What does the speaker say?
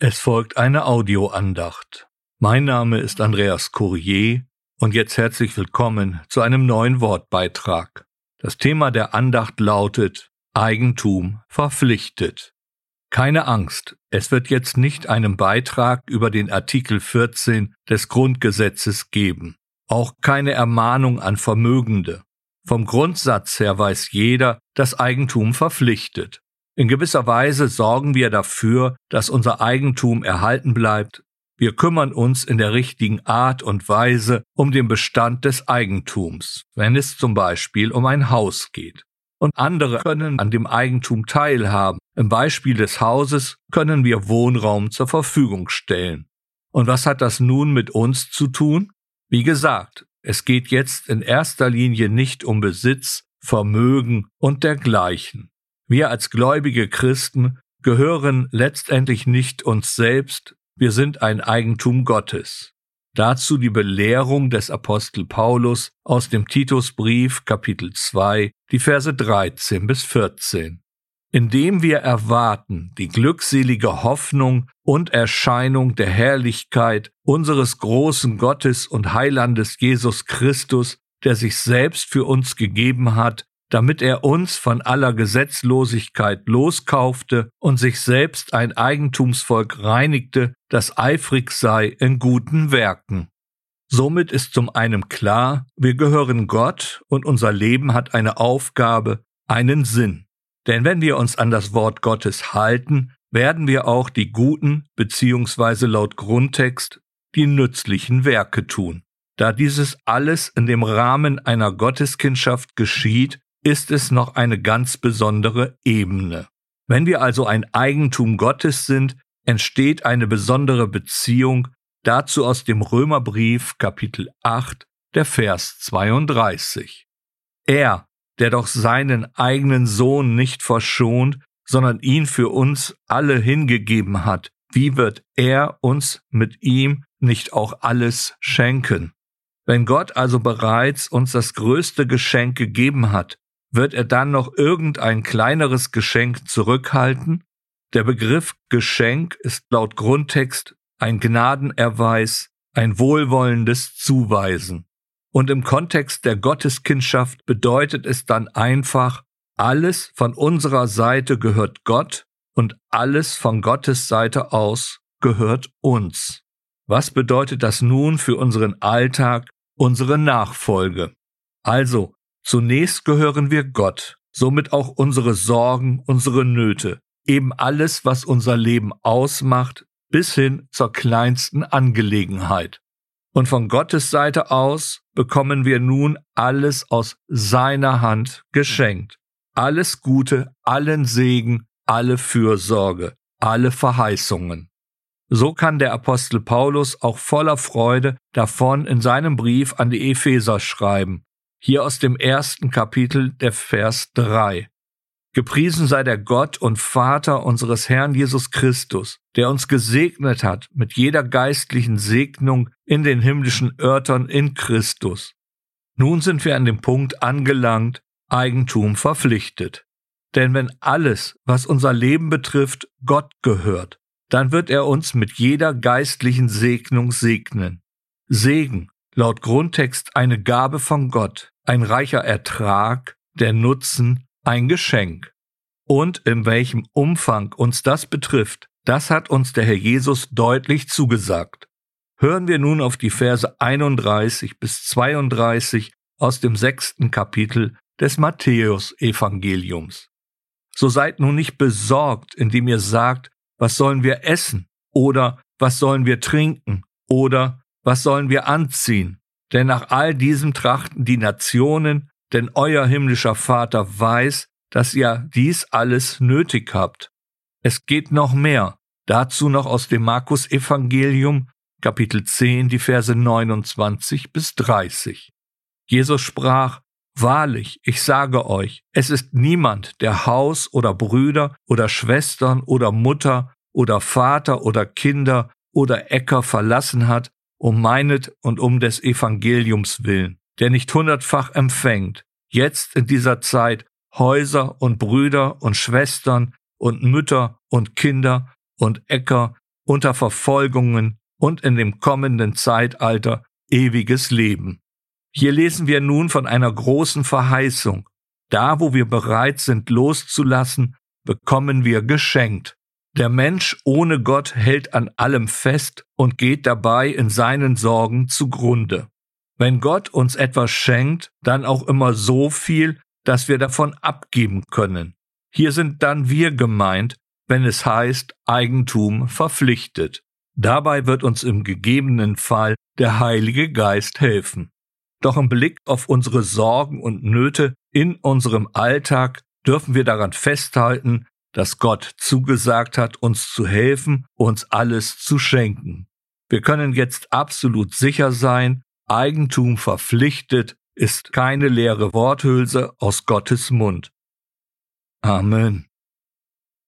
Es folgt eine Audioandacht. Mein Name ist Andreas Courier und jetzt herzlich willkommen zu einem neuen Wortbeitrag. Das Thema der Andacht lautet Eigentum verpflichtet. Keine Angst, es wird jetzt nicht einen Beitrag über den Artikel 14 des Grundgesetzes geben, auch keine Ermahnung an Vermögende. Vom Grundsatz her weiß jeder, dass Eigentum verpflichtet. In gewisser Weise sorgen wir dafür, dass unser Eigentum erhalten bleibt. Wir kümmern uns in der richtigen Art und Weise um den Bestand des Eigentums, wenn es zum Beispiel um ein Haus geht. Und andere können an dem Eigentum teilhaben. Im Beispiel des Hauses können wir Wohnraum zur Verfügung stellen. Und was hat das nun mit uns zu tun? Wie gesagt, es geht jetzt in erster Linie nicht um Besitz, Vermögen und dergleichen. Wir als gläubige Christen gehören letztendlich nicht uns selbst, wir sind ein Eigentum Gottes. Dazu die Belehrung des Apostel Paulus aus dem Titusbrief Kapitel 2, die Verse 13 bis 14. Indem wir erwarten die glückselige Hoffnung und Erscheinung der Herrlichkeit unseres großen Gottes und Heilandes Jesus Christus, der sich selbst für uns gegeben hat, damit er uns von aller Gesetzlosigkeit loskaufte und sich selbst ein Eigentumsvolk reinigte, das eifrig sei in guten Werken. Somit ist zum einen klar, wir gehören Gott und unser Leben hat eine Aufgabe, einen Sinn. Denn wenn wir uns an das Wort Gottes halten, werden wir auch die guten beziehungsweise laut Grundtext die nützlichen Werke tun. Da dieses alles in dem Rahmen einer Gotteskindschaft geschieht, ist es noch eine ganz besondere Ebene. Wenn wir also ein Eigentum Gottes sind, entsteht eine besondere Beziehung, dazu aus dem Römerbrief Kapitel 8, der Vers 32. Er, der doch seinen eigenen Sohn nicht verschont, sondern ihn für uns alle hingegeben hat, wie wird er uns mit ihm nicht auch alles schenken? Wenn Gott also bereits uns das größte Geschenk gegeben hat, wird er dann noch irgendein kleineres Geschenk zurückhalten? Der Begriff Geschenk ist laut Grundtext ein Gnadenerweis, ein wohlwollendes Zuweisen. Und im Kontext der Gotteskindschaft bedeutet es dann einfach, alles von unserer Seite gehört Gott und alles von Gottes Seite aus gehört uns. Was bedeutet das nun für unseren Alltag, unsere Nachfolge? Also, Zunächst gehören wir Gott, somit auch unsere Sorgen, unsere Nöte, eben alles, was unser Leben ausmacht, bis hin zur kleinsten Angelegenheit. Und von Gottes Seite aus bekommen wir nun alles aus seiner Hand geschenkt. Alles Gute, allen Segen, alle Fürsorge, alle Verheißungen. So kann der Apostel Paulus auch voller Freude davon in seinem Brief an die Epheser schreiben. Hier aus dem ersten Kapitel der Vers 3. Gepriesen sei der Gott und Vater unseres Herrn Jesus Christus, der uns gesegnet hat mit jeder geistlichen Segnung in den himmlischen Örtern in Christus. Nun sind wir an dem Punkt angelangt, Eigentum verpflichtet. Denn wenn alles, was unser Leben betrifft, Gott gehört, dann wird er uns mit jeder geistlichen Segnung segnen. Segen, laut Grundtext eine Gabe von Gott, ein reicher Ertrag, der Nutzen, ein Geschenk. Und in welchem Umfang uns das betrifft, das hat uns der Herr Jesus deutlich zugesagt. Hören wir nun auf die Verse 31 bis 32 aus dem sechsten Kapitel des Matthäus-Evangeliums. So seid nun nicht besorgt, indem ihr sagt, was sollen wir essen oder was sollen wir trinken oder was sollen wir anziehen? Denn nach all diesem trachten die Nationen, denn euer himmlischer Vater weiß, dass ihr dies alles nötig habt. Es geht noch mehr. Dazu noch aus dem Markus Evangelium, Kapitel 10, die Verse 29 bis 30. Jesus sprach, Wahrlich, ich sage euch, es ist niemand, der Haus oder Brüder oder Schwestern oder Mutter oder Vater oder Kinder oder Äcker verlassen hat, um meinet und um des Evangeliums willen, der nicht hundertfach empfängt, jetzt in dieser Zeit Häuser und Brüder und Schwestern und Mütter und Kinder und Äcker unter Verfolgungen und in dem kommenden Zeitalter ewiges Leben. Hier lesen wir nun von einer großen Verheißung. Da, wo wir bereit sind loszulassen, bekommen wir geschenkt. Der Mensch ohne Gott hält an allem fest und geht dabei in seinen Sorgen zugrunde. Wenn Gott uns etwas schenkt, dann auch immer so viel, dass wir davon abgeben können. Hier sind dann wir gemeint, wenn es heißt Eigentum verpflichtet. Dabei wird uns im gegebenen Fall der Heilige Geist helfen. Doch im Blick auf unsere Sorgen und Nöte in unserem Alltag dürfen wir daran festhalten, dass Gott zugesagt hat, uns zu helfen, uns alles zu schenken. Wir können jetzt absolut sicher sein, Eigentum verpflichtet ist keine leere Worthülse aus Gottes Mund. Amen.